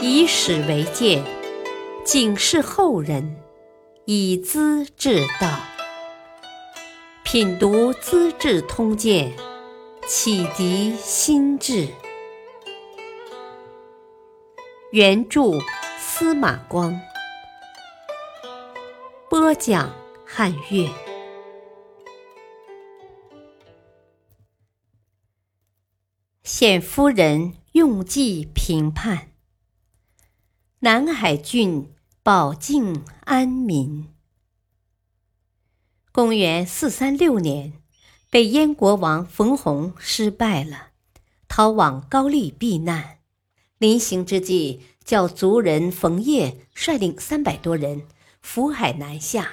以史为鉴，警示后人，以资治道。品读《资治通鉴》，启迪心智。原著司马光，播讲汉乐。显夫人用计平叛，南海郡保境安民。公元四三六年，北燕国王冯弘失败了，逃往高丽避难。临行之际，叫族人冯业率领三百多人扶海南下，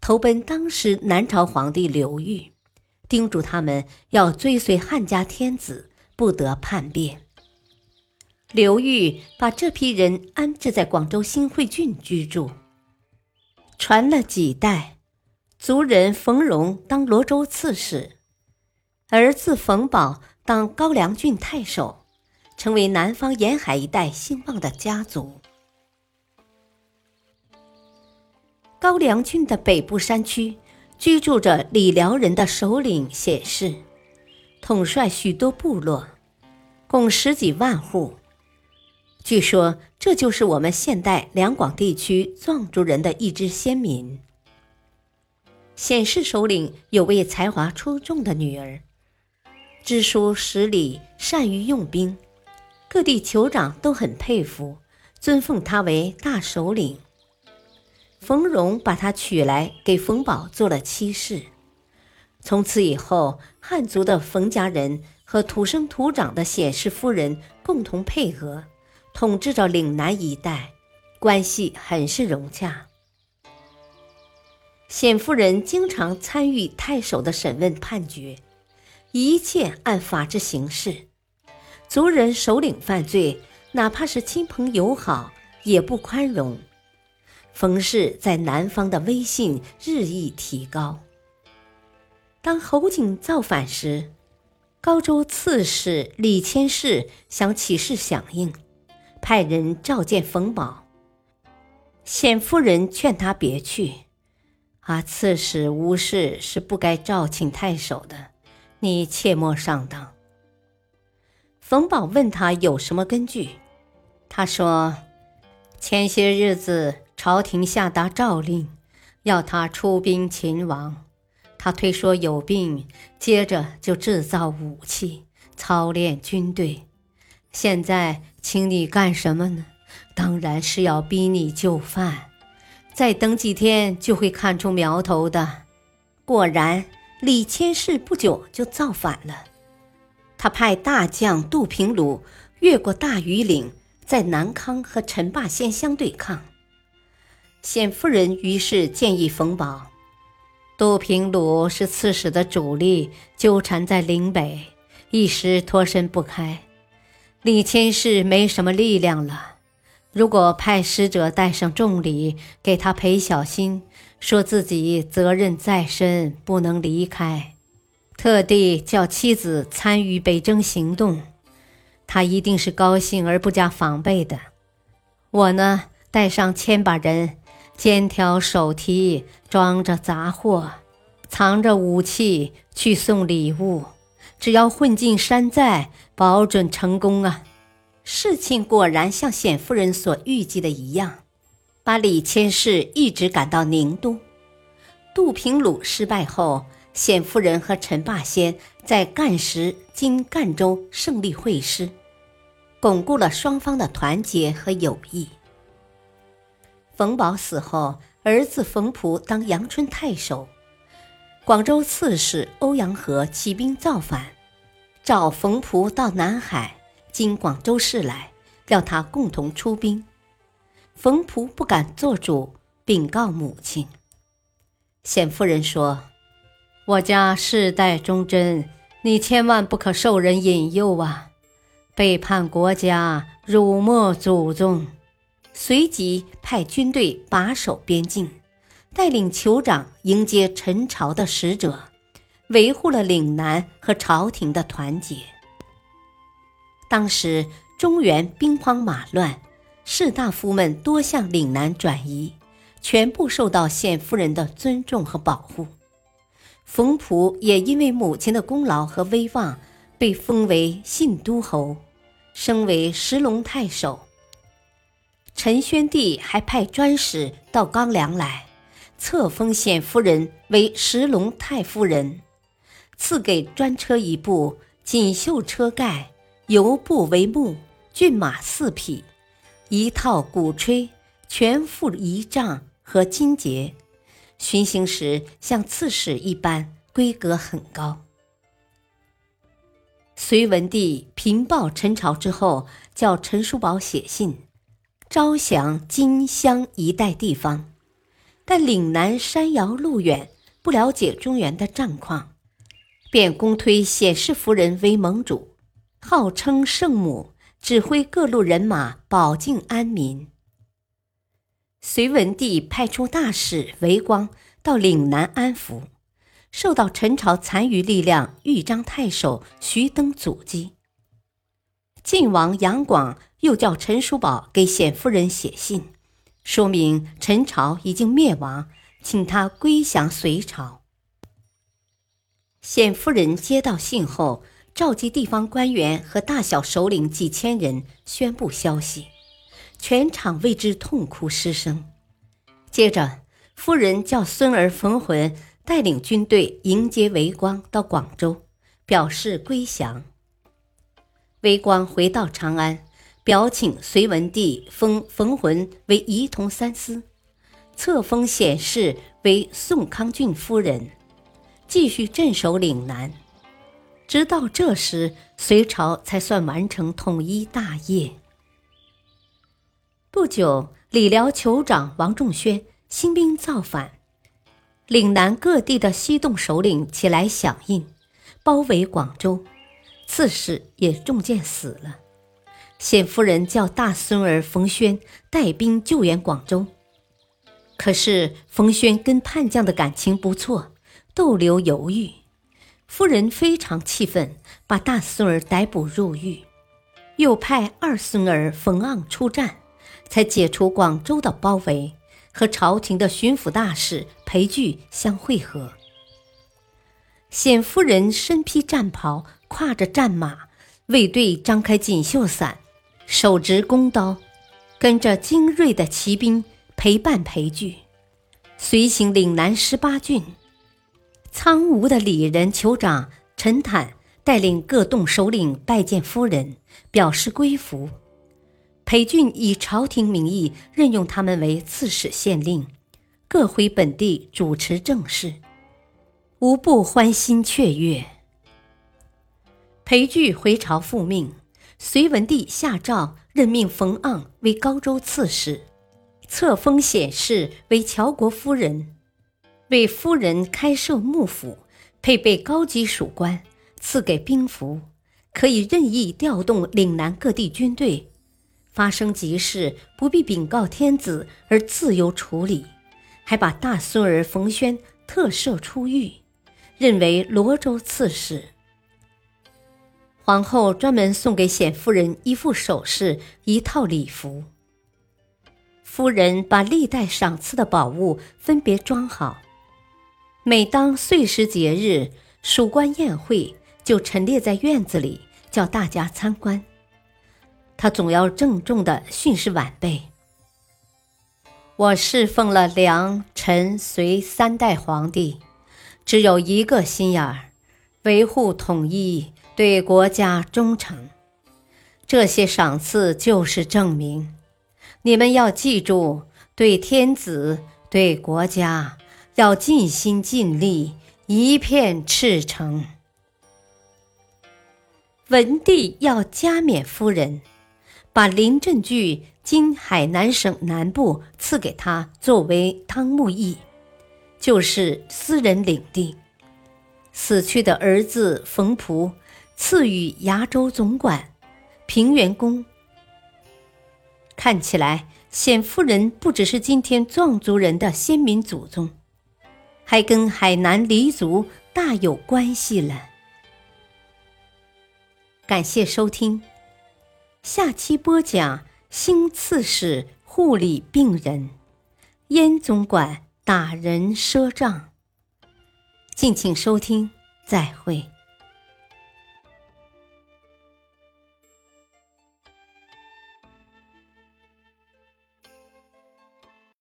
投奔当时南朝皇帝刘裕，叮嘱他们要追随汉家天子。不得叛变。刘裕把这批人安置在广州新会郡居住。传了几代，族人冯荣当罗州刺史，儿子冯保当高梁郡太守，成为南方沿海一带兴旺的家族。高梁郡的北部山区居住着李辽人的首领显氏。统帅许多部落，共十几万户。据说这就是我们现代两广地区壮族人的一支先民。显氏首领有位才华出众的女儿，知书识礼，善于用兵，各地酋长都很佩服，尊奉他为大首领。冯荣把她娶来，给冯保做了妻室。从此以后，汉族的冯家人和土生土长的显氏夫人共同配合，统治着岭南一带，关系很是融洽。冼夫人经常参与太守的审问判决，一切按法治行事。族人首领犯罪，哪怕是亲朋友好，也不宽容。冯氏在南方的威信日益提高。当侯景造反时，高州刺史李千世想起事响应，派人召见冯保。显夫人劝他别去，啊，刺史无事是不该召请太守的，你切莫上当。冯保问他有什么根据，他说：前些日子朝廷下达诏令，要他出兵秦王。他推说有病，接着就制造武器，操练军队。现在请你干什么呢？当然是要逼你就范。再等几天就会看出苗头的。果然，李千世不久就造反了。他派大将杜平鲁越过大庾岭，在南康和陈霸先相对抗。冼夫人于是建议冯保。杜平鲁是刺史的主力，纠缠在岭北，一时脱身不开。李千世没什么力量了。如果派使者带上重礼给他赔小心，说自己责任在身，不能离开，特地叫妻子参与北征行动，他一定是高兴而不加防备的。我呢，带上千把人。肩挑手提，装着杂货，藏着武器去送礼物。只要混进山寨，保准成功啊！事情果然像冼夫人所预计的一样，把李千世一直赶到宁都。杜平鲁失败后，冼夫人和陈霸先在干石（今赣州）胜利会师，巩固了双方的团结和友谊。冯保死后，儿子冯璞当阳春太守。广州刺史欧阳和起兵造反，召冯仆到南海（今广州市）来，要他共同出兵。冯仆不敢做主，禀告母亲。冼夫人说：“我家世代忠贞，你千万不可受人引诱啊！背叛国家，辱没祖宗。”随即派军队把守边境，带领酋长迎接陈朝的使者，维护了岭南和朝廷的团结。当时中原兵荒马乱，士大夫们多向岭南转移，全部受到冼夫人的尊重和保护。冯璞也因为母亲的功劳和威望，被封为信都侯，升为石龙太守。陈宣帝还派专使到冈梁来，册封冼夫人为石龙太夫人，赐给专车一部，锦绣车盖，油布为幕，骏马四匹，一套鼓吹，全副仪仗和金节，巡行时像刺史一般，规格很高。隋文帝平报陈朝之后，叫陈叔宝写信。招降金乡一带地方，但岭南山遥路远，不了解中原的战况，便公推显氏夫人为盟主，号称圣母，指挥各路人马保境安民。隋文帝派出大使韦光到岭南安抚，受到陈朝残余力量豫章太守徐登阻击。晋王杨广又叫陈叔宝给显夫人写信，说明陈朝已经灭亡，请他归降隋朝。显夫人接到信后，召集地方官员和大小首领几千人，宣布消息，全场为之痛哭失声。接着，夫人叫孙儿冯浑带领军队迎接韦光到广州，表示归降。韦光回到长安，表请隋文帝封冯浑为仪同三司，册封显氏为宋康郡夫人，继续镇守岭南。直到这时，隋朝才算完成统一大业。不久，李辽酋长王仲宣兴兵造反，岭南各地的西洞首领起来响应，包围广州。刺史也中箭死了，冼夫人叫大孙儿冯轩带兵救援广州。可是冯轩跟叛将的感情不错，逗留犹豫。夫人非常气愤，把大孙儿逮捕入狱，又派二孙儿冯盎出战，才解除广州的包围，和朝廷的巡抚大使裴矩相会合。冼夫人身披战袍。挎着战马，卫队张开锦绣伞，手执弓刀，跟着精锐的骑兵陪伴裴矩，随行岭南十八郡。苍梧的里人酋长陈坦带领各洞首领拜见夫人，表示归服。裴俊以朝廷名义任用他们为刺史、县令，各回本地主持政事，无不欢欣雀跃。裴矩回朝复命，隋文帝下诏任命冯盎为高州刺史，册封显氏为乔国夫人，为夫人开设幕府，配备高级属官，赐给兵符，可以任意调动岭南各地军队，发生急事不必禀告天子而自由处理，还把大孙儿冯轩特赦出狱，任为罗州刺史。皇后专门送给显夫人一副首饰、一套礼服。夫人把历代赏赐的宝物分别装好，每当岁时节日、属官宴会，就陈列在院子里，叫大家参观。他总要郑重地训示晚辈：“我侍奉了梁、陈、隋三代皇帝，只有一个心眼儿，维护统一。”对国家忠诚，这些赏赐就是证明。你们要记住，对天子、对国家要尽心尽力，一片赤诚。文帝要加冕夫人，把临镇郡今海南省南部赐给他作为汤沐邑，就是私人领地。死去的儿子冯璞。赐予崖州总管，平原公。看起来，冼夫人不只是今天壮族人的先民祖宗，还跟海南黎族大有关系了。感谢收听，下期播讲新刺史护理病人，燕总管打人赊账。敬请收听，再会。